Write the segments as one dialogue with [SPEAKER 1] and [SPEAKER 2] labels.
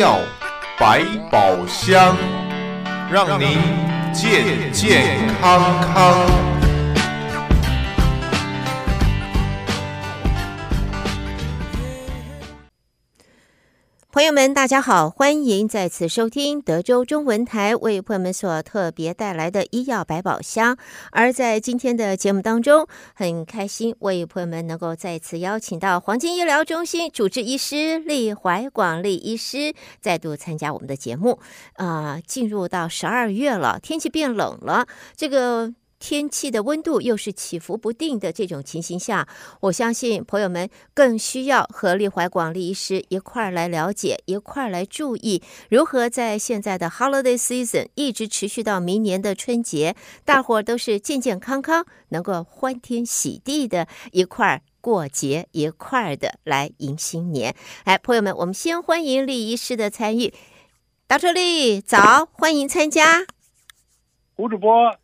[SPEAKER 1] 药百宝箱，让您健健康康。
[SPEAKER 2] 朋友们，大家好，欢迎再次收听德州中文台为朋友们所特别带来的医药百宝箱。而在今天的节目当中，很开心为朋友们能够再次邀请到黄金医疗中心主治医师李怀广利医师再度参加我们的节目。啊、呃，进入到十二月了，天气变冷了，这个。天气的温度又是起伏不定的这种情形下，我相信朋友们更需要和利怀广利医师一块儿来了解，一块儿来注意如何在现在的 Holiday Season 一直持续到明年的春节，大伙儿都是健健康康，能够欢天喜地的一块儿过节，一块儿的来迎新年。来，朋友们，我们先欢迎利医师的参与。Dr. 利，早，欢迎参加。
[SPEAKER 3] 胡主播。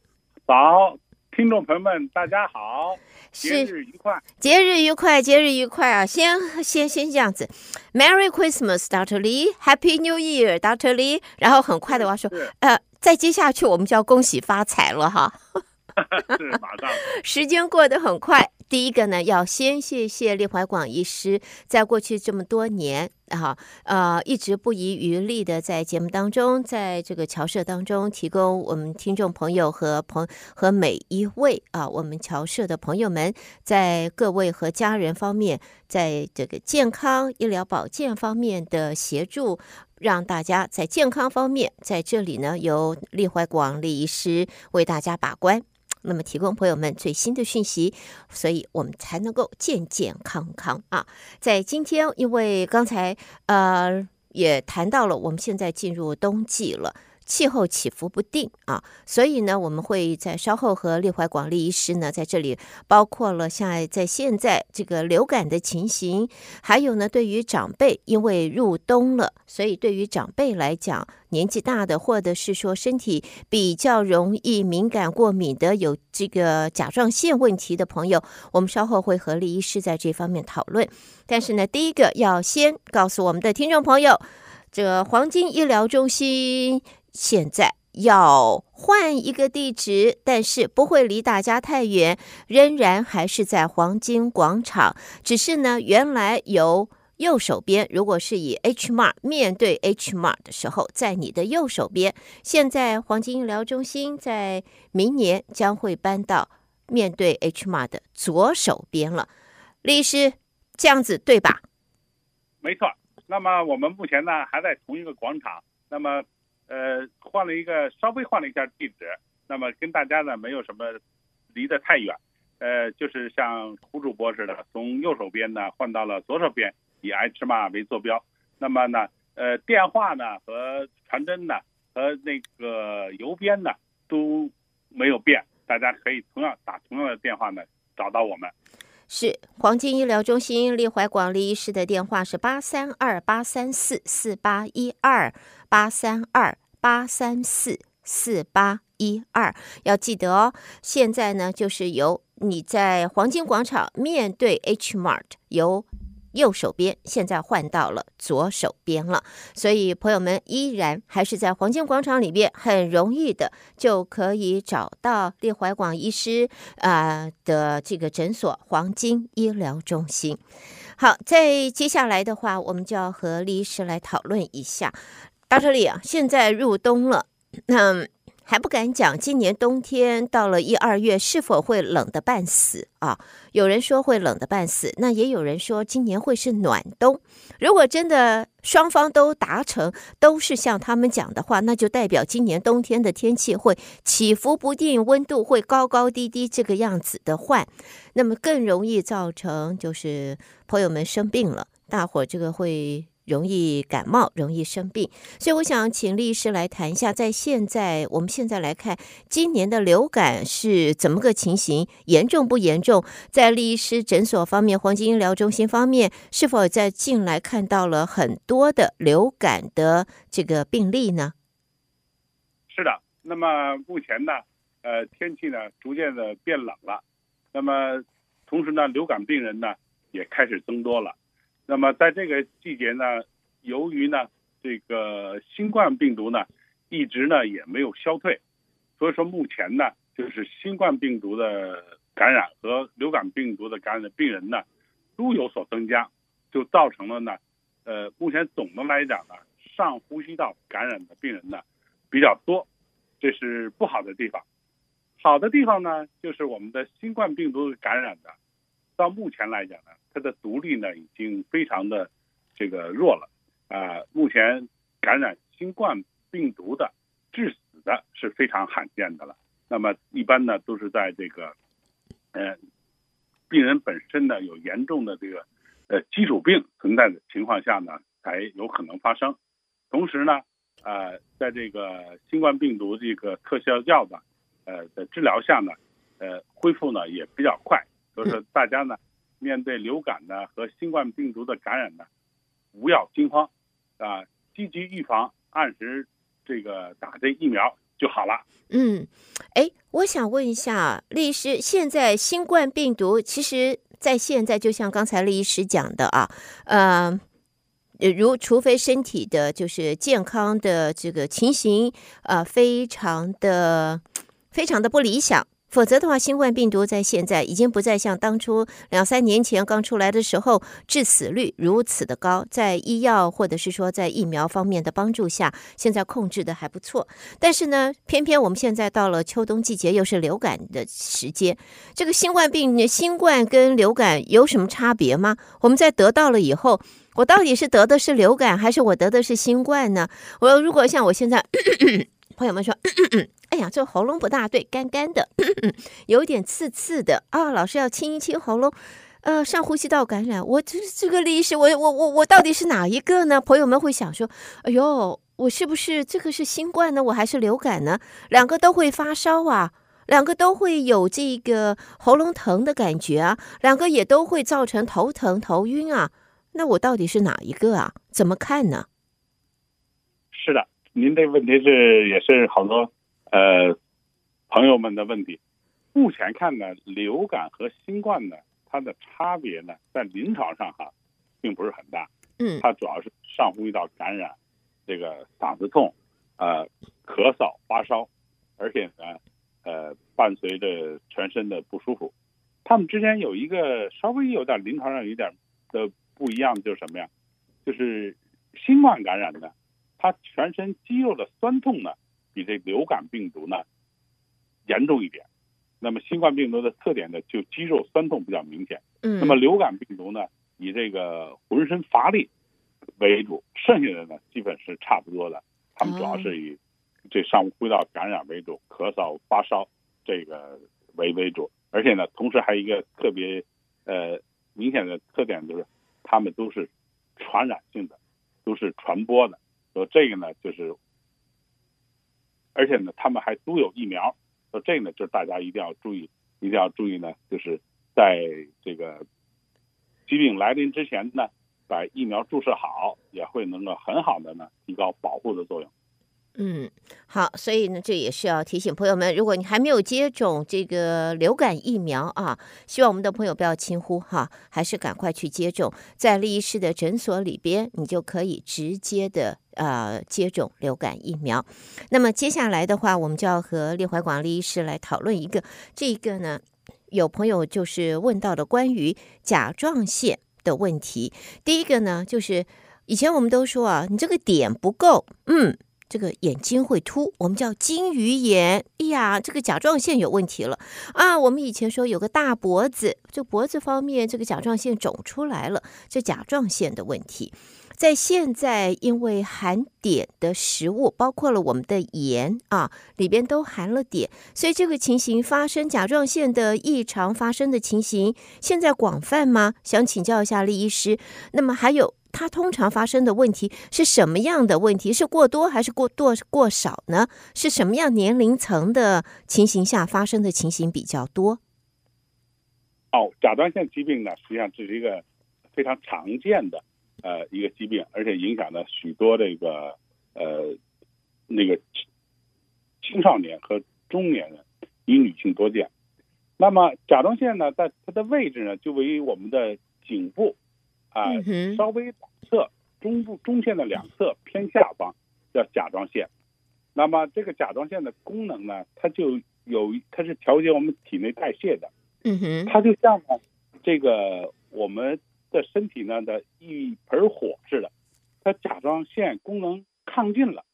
[SPEAKER 3] 早，听众朋友们，大家好，节日愉快，
[SPEAKER 2] 节日愉快，节日愉快啊！先先先这样子，Merry Christmas，Dr. Lee，Happy New Year，Dr. Lee。然后很快的话说，呃，再接下去我们就要恭喜发财了哈。时间过得很快。第一个呢，要先谢谢利怀广医师，在过去这么多年啊，呃，一直不遗余力的在节目当中，在这个侨社当中，提供我们听众朋友和朋和每一位啊，我们侨社的朋友们，在各位和家人方面，在这个健康医疗保健方面的协助，让大家在健康方面，在这里呢，由利怀广利医师为大家把关。那么提供朋友们最新的讯息，所以我们才能够健健康康啊！在今天，因为刚才呃也谈到了，我们现在进入冬季了。气候起伏不定啊，所以呢，我们会在稍后和利怀广利医师呢，在这里包括了像在现在这个流感的情形，还有呢，对于长辈，因为入冬了，所以对于长辈来讲，年纪大的或者是说身体比较容易敏感过敏的，有这个甲状腺问题的朋友，我们稍后会和利医师在这方面讨论。但是呢，第一个要先告诉我们的听众朋友，这黄金医疗中心。现在要换一个地址，但是不会离大家太远，仍然还是在黄金广场。只是呢，原来由右手边，如果是以 H Mart 面对 H Mart 的时候，在你的右手边。现在黄金医疗中心在明年将会搬到面对 H Mart 的左手边了。律师，这样子对吧？
[SPEAKER 3] 没错。那么我们目前呢还在同一个广场。那么。呃，换了一个，稍微换了一下地址，那么跟大家呢没有什么离得太远，呃，就是像胡主播似的，从右手边呢换到了左手边，以 Hmar 为坐标。那么呢，呃，电话呢和传真呢和那个邮编呢都没有变，大家可以同样打同样的电话呢找到我们。
[SPEAKER 2] 是黄金医疗中心利怀广利医师的电话是八三二八三四四八一二八三二八三四四八一二，要记得哦。现在呢，就是由你在黄金广场面对 H Mart 由。右手边现在换到了左手边了，所以朋友们依然还是在黄金广场里边，很容易的就可以找到利怀广医师啊、的这个诊所——黄金医疗中心。好，在接下来的话，我们就要和李医师来讨论一下。到这里啊，现在入冬了，嗯。还不敢讲，今年冬天到了一二月是否会冷得半死啊？有人说会冷得半死，那也有人说今年会是暖冬。如果真的双方都达成，都是像他们讲的话，那就代表今年冬天的天气会起伏不定，温度会高高低低这个样子的换，那么更容易造成就是朋友们生病了，大伙这个会。容易感冒，容易生病，所以我想请律师来谈一下，在现在我们现在来看，今年的流感是怎么个情形？严重不严重？在律师诊所方面，黄金医疗中心方面，是否在近来看到了很多的流感的这个病例呢？
[SPEAKER 3] 是的，那么目前呢，呃，天气呢逐渐的变冷了，那么同时呢，流感病人呢也开始增多了。那么在这个季节呢，由于呢，这个新冠病毒呢，一直呢也没有消退，所以说目前呢，就是新冠病毒的感染和流感病毒的感染的病人呢，都有所增加，就造成了呢，呃，目前总的来讲呢，上呼吸道感染的病人呢比较多，这是不好的地方。好的地方呢，就是我们的新冠病毒感染的，到目前来讲呢，它的毒力呢已经非常的这个弱了。啊、目前感染新冠病毒的致死的是非常罕见的了。那么一般呢都是在这个，呃，病人本身呢有严重的这个呃基础病存在的情况下呢才有可能发生。同时呢，呃，在这个新冠病毒这个特效药的呃的治疗下呢，呃，恢复呢也比较快。所以说大家呢面对流感呢和新冠病毒的感染呢，不要惊慌。啊，积极预防，按时这个打这疫苗就好了。
[SPEAKER 2] 嗯，哎，我想问一下，李医师，现在新冠病毒其实，在现在就像刚才李医师讲的啊，呃，如除非身体的就是健康的这个情形，呃，非常的非常的不理想。否则的话，新冠病毒在现在已经不再像当初两三年前刚出来的时候致死率如此的高。在医药或者是说在疫苗方面的帮助下，现在控制的还不错。但是呢，偏偏我们现在到了秋冬季节，又是流感的时间。这个新冠病、新冠跟流感有什么差别吗？我们在得到了以后，我到底是得的是流感，还是我得的是新冠呢？我如果像我现在。咳 咳朋友们说咳咳：“哎呀，这喉咙不大对，干干的，咳 咳有点刺刺的啊！老师要清一清喉咙。呃，上呼吸道感染，我这这个历史，我我我我到底是哪一个呢？朋友们会想说：哎呦，我是不是这个是新冠呢？我还是流感呢？两个都会发烧啊，两个都会有这个喉咙疼的感觉啊，两个也都会造成头疼头晕啊。那我到底是哪一个啊？怎么看呢？”
[SPEAKER 3] 是的。您这问题是也是好多呃朋友们的问题。目前看呢，流感和新冠呢，它的差别呢，在临床上哈，并不是很大。
[SPEAKER 2] 嗯，
[SPEAKER 3] 它主要是上呼吸道感染，这个嗓子痛，呃，咳嗽、发烧，而且呢，呃，伴随着全身的不舒服。他们之间有一个稍微有点临床上有点的不一样，就是什么呀？就是新冠感染呢。它全身肌肉的酸痛呢，比这流感病毒呢严重一点。那么新冠病毒的特点呢，就肌肉酸痛比较明显。
[SPEAKER 2] 嗯。
[SPEAKER 3] 那么流感病毒呢，以这个浑身乏力为主，剩下的呢基本是差不多的。他们主要是以这上呼吸道感染为主，咳嗽、发烧这个为为主。而且呢，同时还有一个特别呃明显的特点，就是他们都是传染性的，都是传播的。所以这个呢，就是，而且呢，他们还都有疫苗。说这呢，就是大家一定要注意，一定要注意呢，就是在这个疾病来临之前呢，把疫苗注射好，也会能够很好的呢，提高保护的作用。
[SPEAKER 2] 嗯，好，所以呢，这也是要提醒朋友们，如果你还没有接种这个流感疫苗啊，希望我们的朋友不要轻忽哈，还是赶快去接种，在立医师的诊所里边，你就可以直接的呃接种流感疫苗。那么接下来的话，我们就要和列怀广李医师来讨论一个，这一个呢，有朋友就是问到的关于甲状腺的问题。第一个呢，就是以前我们都说啊，你这个点不够，嗯。这个眼睛会凸，我们叫金鱼眼。哎呀，这个甲状腺有问题了啊！我们以前说有个大脖子，这脖子方面这个甲状腺肿出来了，这甲状腺的问题。在现在，因为含碘的食物，包括了我们的盐啊，里边都含了碘，所以这个情形发生甲状腺的异常发生的情形，现在广泛吗？想请教一下李医师。那么还有。它通常发生的问题是什么样的问题？是过多还是过多过少呢？是什么样年龄层的情形下发生的情形比较多？
[SPEAKER 3] 哦，甲状腺疾病呢，实际上这是一个非常常见的呃一个疾病，而且影响了许多这个呃那个青少年和中年人，以女性多见。那么甲状腺呢，在它的位置呢，就位于我们的颈部。啊，稍微左侧中部中线的两侧偏下方叫甲状腺。那么这个甲状腺的功能呢，它就有它是调节我们体内代谢的。
[SPEAKER 2] 嗯哼，
[SPEAKER 3] 它就像呢这个我们的身体呢的一盆火似的，它甲状腺功能亢进了，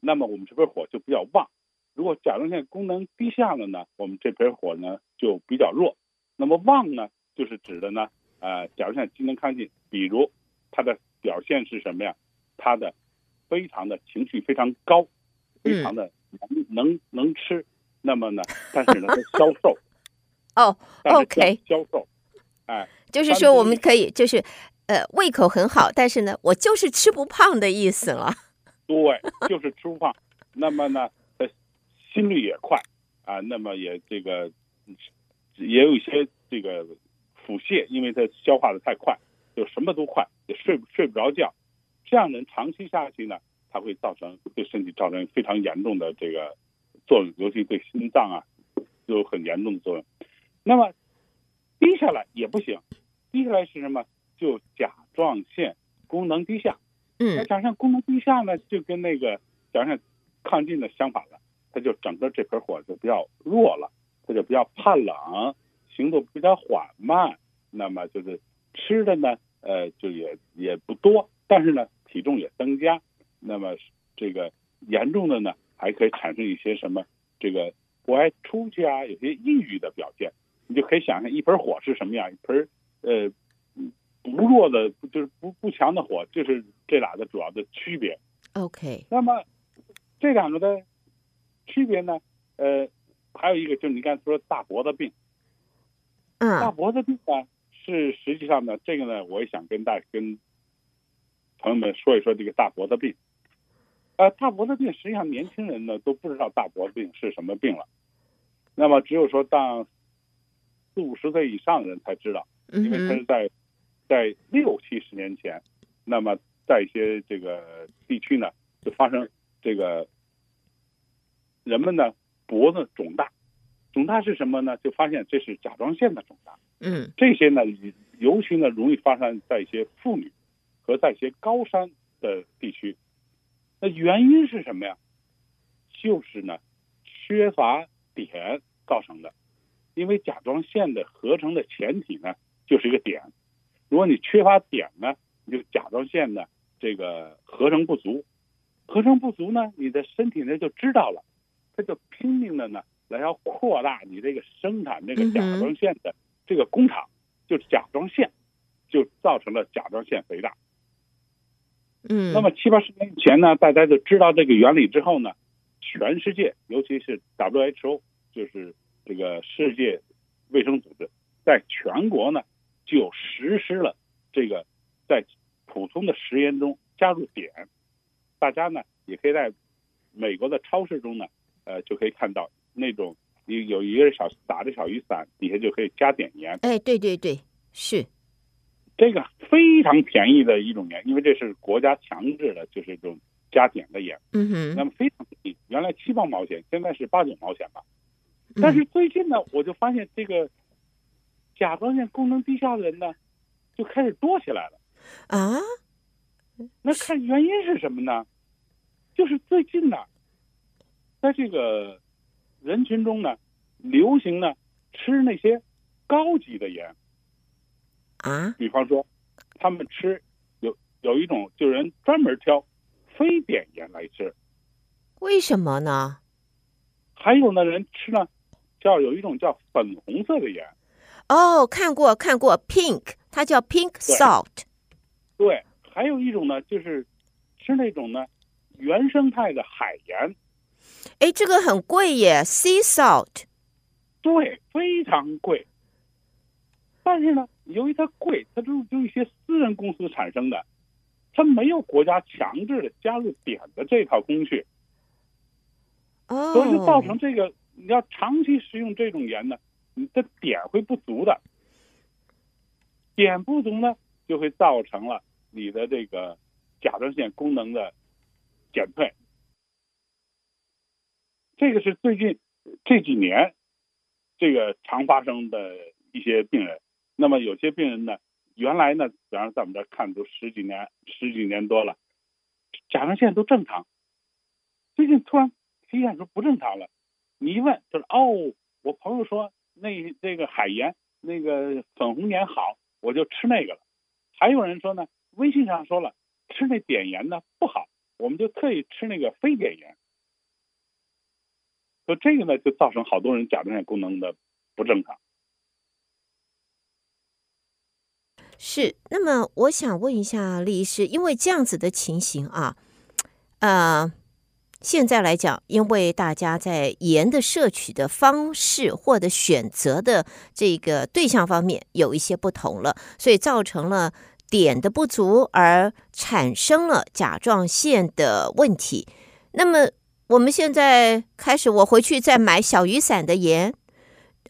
[SPEAKER 3] 那么我们这盆火就比较旺。如果甲状腺功能低下了呢，我们这盆火呢就比较弱。那么旺呢，就是指的呢，呃，甲状腺机能亢进，比如它的表现是什么呀？它的非常的情绪非常高，非常的能能能吃。那么呢，但是呢，它消瘦。
[SPEAKER 2] 哦，OK，
[SPEAKER 3] 消瘦。哎，
[SPEAKER 2] 就是说我们可以就是呃胃口很好，但是呢，我就是吃不胖的意思了。
[SPEAKER 3] 对，就是吃不胖。那么呢？呃心率也快啊，那么也这个也有一些这个腹泻，因为它消化的太快，就什么都快，也睡睡不着觉。这样人长期下去呢，它会造成对身体造成非常严重的这个作用，尤其对心脏啊有很严重的作用。那么低下来也不行，低下来是什么？就甲状腺功能低下。
[SPEAKER 2] 嗯，
[SPEAKER 3] 那甲状腺功能低下呢，就跟那个甲状腺亢进的相反了。它就整个这盆火就比较弱了，它就比较怕冷，行动比较缓慢，那么就是吃的呢，呃，就也也不多，但是呢，体重也增加，那么这个严重的呢，还可以产生一些什么，这个不爱出去啊，有些抑郁的表现，你就可以想象一盆火是什么样，一盆呃不弱的，就是不不强的火，就是这俩的主要的区别。
[SPEAKER 2] OK，
[SPEAKER 3] 那么这两个的。区别呢？呃，还有一个就是你刚才说大脖子病，
[SPEAKER 2] 嗯，
[SPEAKER 3] 大脖子病呢是实际上呢，这个呢，我也想跟大跟朋友们说一说这个大脖子病。呃，大脖子病实际上年轻人呢都不知道大脖子病是什么病了，那么只有说到四五十岁以上的人才知道，因为它是在在六七十年前，那么在一些这个地区呢就发生这个。人们呢脖子肿大，肿大是什么呢？就发现这是甲状腺的肿大。
[SPEAKER 2] 嗯，
[SPEAKER 3] 这些呢尤其呢容易发生在一些妇女和在一些高山的地区。那原因是什么呀？就是呢缺乏碘造成的。因为甲状腺的合成的前体呢就是一个点，如果你缺乏碘呢，你就甲状腺呢这个合成不足，合成不足呢，你的身体呢就知道了。他就拼命的呢，来要扩大你这个生产这个甲状腺的这个工厂，就是甲状腺，就造成了甲状腺肥大。
[SPEAKER 2] 嗯，
[SPEAKER 3] 那么七八十年以前呢，大家就知道这个原理之后呢，全世界尤其是 WHO，就是这个世界卫生组织，在全国呢就实施了这个在普通的食盐中加入碘，大家呢也可以在美国的超市中呢。呃，就可以看到那种有有一个小打着小雨伞，底下就可以加碘盐。
[SPEAKER 2] 哎，对对对，是
[SPEAKER 3] 这个非常便宜的一种盐，因为这是国家强制的，就是这种加碘的盐。
[SPEAKER 2] 嗯哼。
[SPEAKER 3] 那么非常便宜，原来七八毛钱，现在是八九毛钱吧。但是最近呢，我就发现这个甲状腺功能低下的人呢，就开始多起来了。
[SPEAKER 2] 啊？
[SPEAKER 3] 那看原因是什么呢？就是最近呢。在这个人群中呢，流行呢吃那些高级的盐
[SPEAKER 2] 啊，
[SPEAKER 3] 比方说，他们吃有有一种就是人专门挑非碘盐来吃，
[SPEAKER 2] 为什么呢？
[SPEAKER 3] 还有呢，人吃呢叫有一种叫粉红色的盐，
[SPEAKER 2] 哦，看过看过，pink，它叫 pink salt，
[SPEAKER 3] 对，对，还有一种呢就是吃那种呢原生态的海盐。
[SPEAKER 2] 哎，这个很贵耶，sea salt。
[SPEAKER 3] 对，非常贵。但是呢，由于它贵，它都是由一些私人公司产生的，它没有国家强制的加入碘的这套工序。
[SPEAKER 2] 哦。
[SPEAKER 3] 所以就造成这个，你要长期食用这种盐呢，你的碘会不足的。碘不足呢，就会造成了你的这个甲状腺功能的减退。这个是最近这几年这个常发生的一些病人，那么有些病人呢，原来呢，比方在我们这看都十几年、十几年多了，甲状腺都正常，最近突然体检说不正常了。你一问就是哦，我朋友说那那个海盐那个粉红盐好，我就吃那个了。还有人说呢，微信上说了吃那碘盐呢不好，我们就特意吃那个非碘盐。所以这个呢，就造成好多人甲状腺功能的不正常。
[SPEAKER 2] 是，那么我想问一下李医师，因为这样子的情形啊，呃，现在来讲，因为大家在盐的摄取的方式或者选择的这个对象方面有一些不同了，所以造成了碘的不足，而产生了甲状腺的问题。那么我们现在开始，我回去再买小雨伞的盐。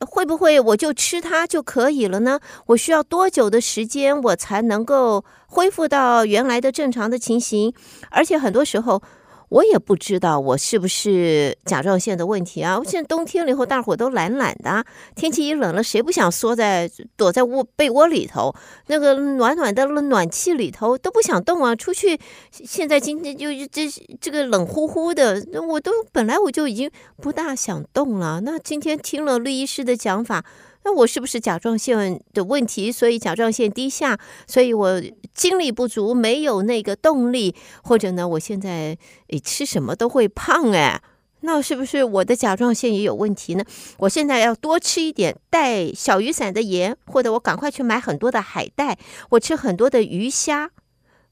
[SPEAKER 2] 会不会我就吃它就可以了呢？我需要多久的时间我才能够恢复到原来的正常的情形？而且很多时候。我也不知道我是不是甲状腺的问题啊！我现在冬天了以后，大伙都懒懒的，天气一冷了，谁不想缩在躲在窝被窝里头？那个暖暖的暖气里头都不想动啊！出去，现在今天就这这个冷乎乎的，我都本来我就已经不大想动了。那今天听了吕医师的讲法。那我是不是甲状腺的问题？所以甲状腺低下，所以我精力不足，没有那个动力，或者呢，我现在诶吃什么都会胖哎，那是不是我的甲状腺也有问题呢？我现在要多吃一点带小雨伞的盐，或者我赶快去买很多的海带，我吃很多的鱼虾，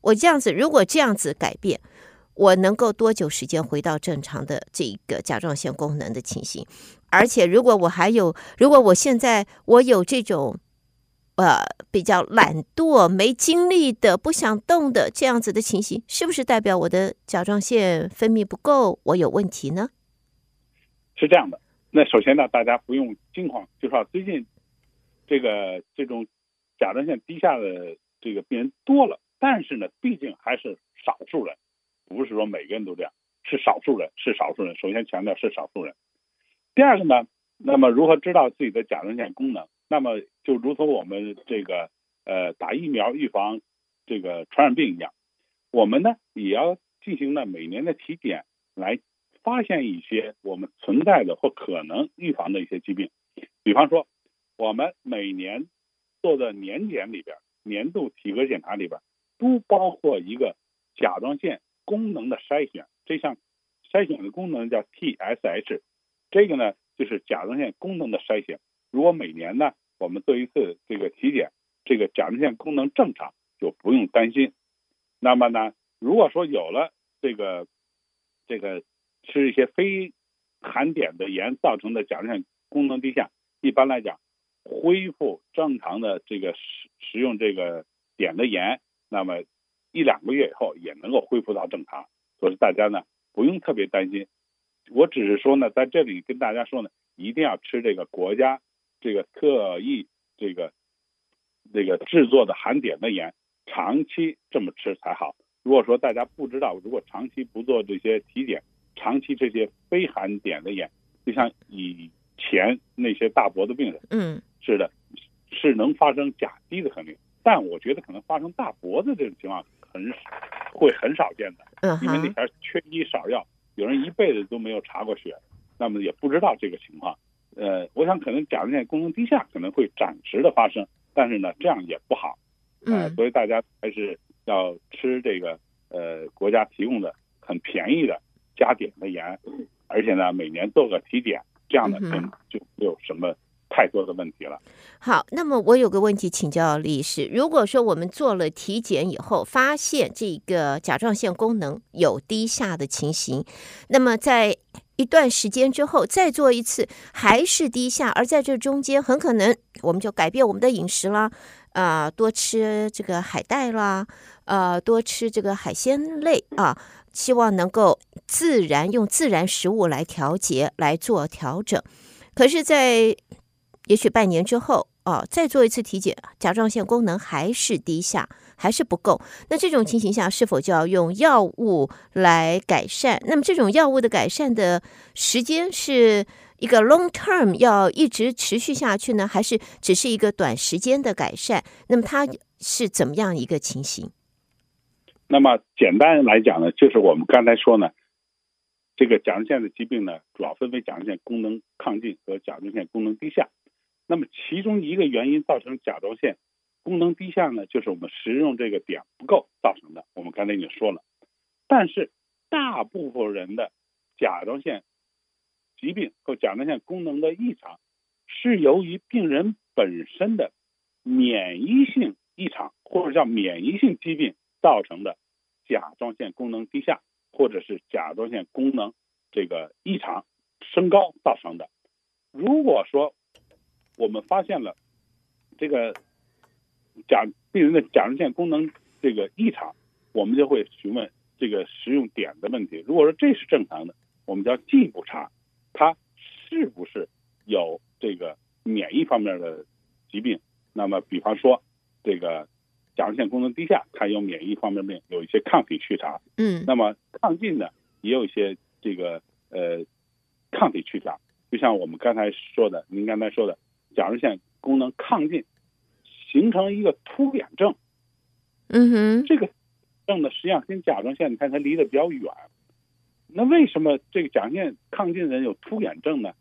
[SPEAKER 2] 我这样子，如果这样子改变。我能够多久时间回到正常的这个甲状腺功能的情形？而且，如果我还有，如果我现在我有这种呃比较懒惰、没精力的、不想动的这样子的情形，是不是代表我的甲状腺分泌不够，我有问题呢？
[SPEAKER 3] 是这样的。那首先呢，大家不用惊慌，就说最近这个这种甲状腺低下的这个病人多了，但是呢，毕竟还是少数人。不是说每个人都这样，是少数人，是少数人。首先强调是少数人。第二个呢，那么如何知道自己的甲状腺功能？那么就如同我们这个呃打疫苗预防这个传染病一样，我们呢也要进行呢每年的体检，来发现一些我们存在的或可能预防的一些疾病。比方说，我们每年做的年检里边，年度体格检查里边，都包括一个甲状腺。功能的筛选，这项筛选的功能叫 TSH，这个呢就是甲状腺功能的筛选。如果每年呢我们做一次这个体检，这个甲状腺功能正常，就不用担心。那么呢，如果说有了这个这个吃一些非含碘的盐造成的甲状腺功能低下，一般来讲，恢复正常的这个食食用这个碘的盐，那么。一两个月以后也能够恢复到正常，所以大家呢不用特别担心。我只是说呢，在这里跟大家说呢，一定要吃这个国家这个特意这个这个制作的含碘的盐，长期这么吃才好。如果说大家不知道，如果长期不做这些体检，长期这些非含碘的盐，就像以前那些大脖子病人，嗯，是的，是能发生甲低的可能，但我觉得可能发生大脖子这种情况。很会很少见的，因为里边缺医少药，有人一辈子都没有查过血，那么也不知道这个情况。呃，我想可能甲状腺功能低下可能会暂时的发生，但是呢，这样也不好。呃，所以大家还是要吃这个呃国家提供的很便宜的加碘的盐，而且呢，每年做个体检，这样呢就就没有什么。太多的问题了。
[SPEAKER 2] 好，那么我有个问题请教李医师：如果说我们做了体检以后，发现这个甲状腺功能有低下的情形，那么在一段时间之后再做一次还是低下，而在这中间很可能我们就改变我们的饮食啦，啊、多吃这个海带啦，呃，多吃这个海鲜类啊，希望能够自然用自然食物来调节来做调整。可是，在也许半年之后哦，再做一次体检，甲状腺功能还是低下，还是不够。那这种情形下，是否就要用药物来改善？那么这种药物的改善的时间是一个 long term 要一直持续下去呢，还是只是一个短时间的改善？那么它是怎么样一个情形？
[SPEAKER 3] 那么简单来讲呢，就是我们刚才说呢，这个甲状腺的疾病呢，主要分为甲状腺功能亢进和甲状腺功能低下。那么其中一个原因造成甲状腺功能低下呢，就是我们食用这个碘不够造成的。我们刚才已经说了，但是大部分人的甲状腺疾病和甲状腺功能的异常，是由于病人本身的免疫性异常，或者叫免疫性疾病造成的甲状腺功能低下，或者是甲状腺功能这个异常升高造成的。如果说我们发现了这个甲病人的甲状腺功能这个异常，我们就会询问这个食用碘的问题。如果说这是正常的，我们就要进一步查他是不是有这个免疫方面的疾病。那么，比方说这个甲状腺功能低下，他有免疫方面病，有一些抗体去查。
[SPEAKER 2] 嗯。
[SPEAKER 3] 那么抗进呢，也有一些这个呃抗体去查。就像我们刚才说的，您刚才说的。甲状腺功能亢进，形成一个突眼症。
[SPEAKER 2] 嗯哼，
[SPEAKER 3] 这个症呢，实际上跟甲状腺你看它离得比较远。那为什么这个甲状腺亢进的人有突眼症呢？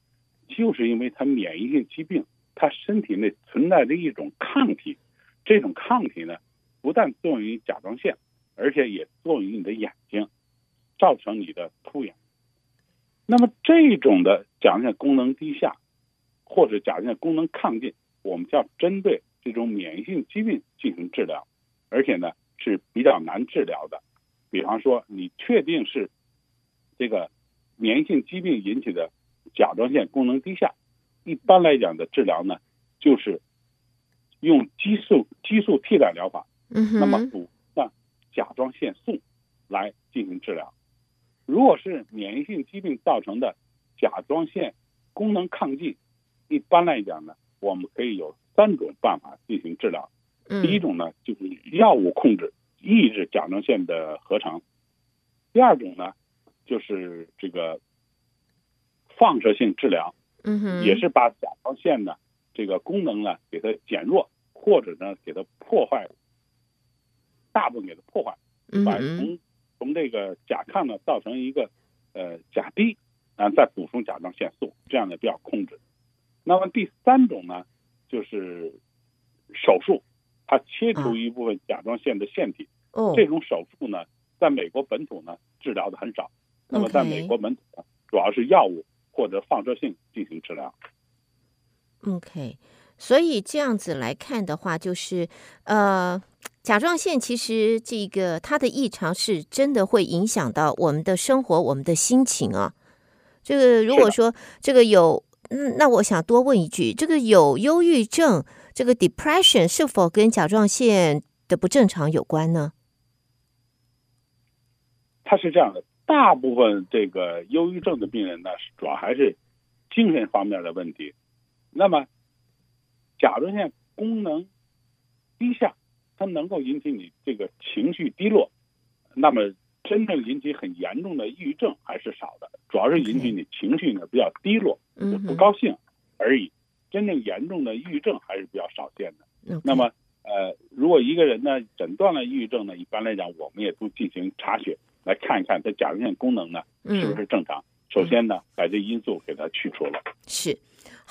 [SPEAKER 3] 就是因为他免疫性疾病，他身体内存在着一种抗体，这种抗体呢，不但作用于甲状腺，而且也作用于你的眼睛，造成你的突眼。那么这种的甲状腺功能低下。或者甲状腺功能亢进，我们就要针对这种免疫性疾病进行治疗，而且呢是比较难治疗的。比方说，你确定是这个免疫性疾病引起的甲状腺功能低下，一般来讲的治疗呢，就是用激素激素替代疗法，那么补上甲状腺素来进行治疗。如果是免疫性疾病造成的甲状腺功能亢进，一般来讲呢，我们可以有三种办法进行治疗。第一种呢，就是药物控制，抑制甲状腺的合成；第二种呢，就是这个放射性治疗，
[SPEAKER 2] 嗯，
[SPEAKER 3] 也是把甲状腺呢这个功能呢给它减弱，或者呢给它破坏，大部分给它破坏，把从从这个甲亢呢造成一个呃甲低，然后再补充甲状腺素，这样呢比较控制。那么第三种呢，就是手术，它切除一部分甲状腺的腺体。
[SPEAKER 2] 哦，
[SPEAKER 3] 这种手术呢，在美国本土呢治疗的很少。那么在美国本土呢，主要是药物或者放射性进行治疗。
[SPEAKER 2] OK，所以这样子来看的话，就是呃，甲状腺其实这个它的异常是真的会影响到我们的生活、我们的心情啊。这个如果说这个有。嗯，那我想多问一句，这个有忧郁症，这个 depression 是否跟甲状腺的不正常有关呢？
[SPEAKER 3] 它是这样的，大部分这个忧郁症的病人呢，主要还是精神方面的问题。那么，甲状腺功能低下，它能够引起你这个情绪低落。那么，真正引起很严重的抑郁症还是少的，主要是引起你情绪呢比较低落。就不高兴而已，真正严重的抑郁症还是比较少见的。那么，呃，如果一个人呢诊断了抑郁症呢，一般来讲，我们也都进行查血，来看一看他甲状腺功能呢是不是正常。嗯、首先呢，把这因素给他去除了。
[SPEAKER 2] 是。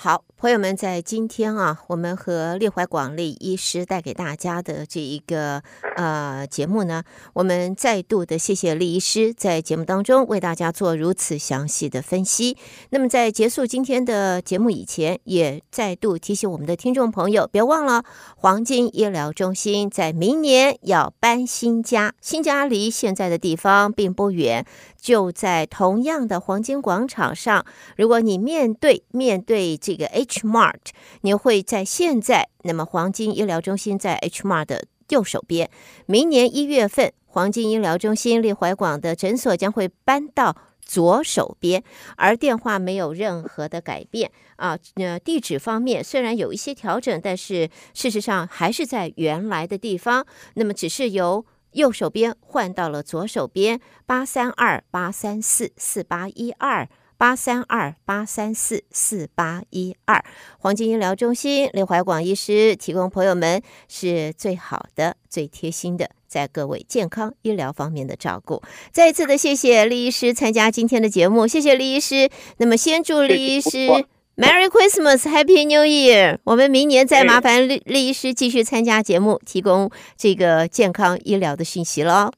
[SPEAKER 2] 好，朋友们，在今天啊，我们和列怀广利医师带给大家的这一个呃节目呢，我们再度的谢谢利医师在节目当中为大家做如此详细的分析。那么在结束今天的节目以前，也再度提醒我们的听众朋友，别忘了黄金医疗中心在明年要搬新家，新家离现在的地方并不远，就在同样的黄金广场上。如果你面对面对。这个 H Mart，你会在现在，那么黄金医疗中心在 H Mart 的右手边。明年一月份，黄金医疗中心立怀广的诊所将会搬到左手边，而电话没有任何的改变啊。呃，地址方面虽然有一些调整，但是事实上还是在原来的地方。那么只是由右手边换到了左手边，八三二八三四四八一二。八三二八三四四八一二。黄金医疗中心刘怀广医师提供朋友们是最好的、最贴心的，在各位健康医疗方面的照顾。再一次的谢谢李医师参加今天的节目，谢谢李医师。那么先祝李医师。Merry Christmas, Happy New Year！我们明年再麻烦李李医师继续参加节目，提供这个健康医疗的讯息喽。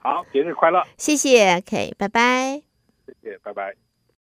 [SPEAKER 3] 好，节日快乐！
[SPEAKER 2] 谢谢，OK，拜拜。
[SPEAKER 3] 谢谢，拜拜。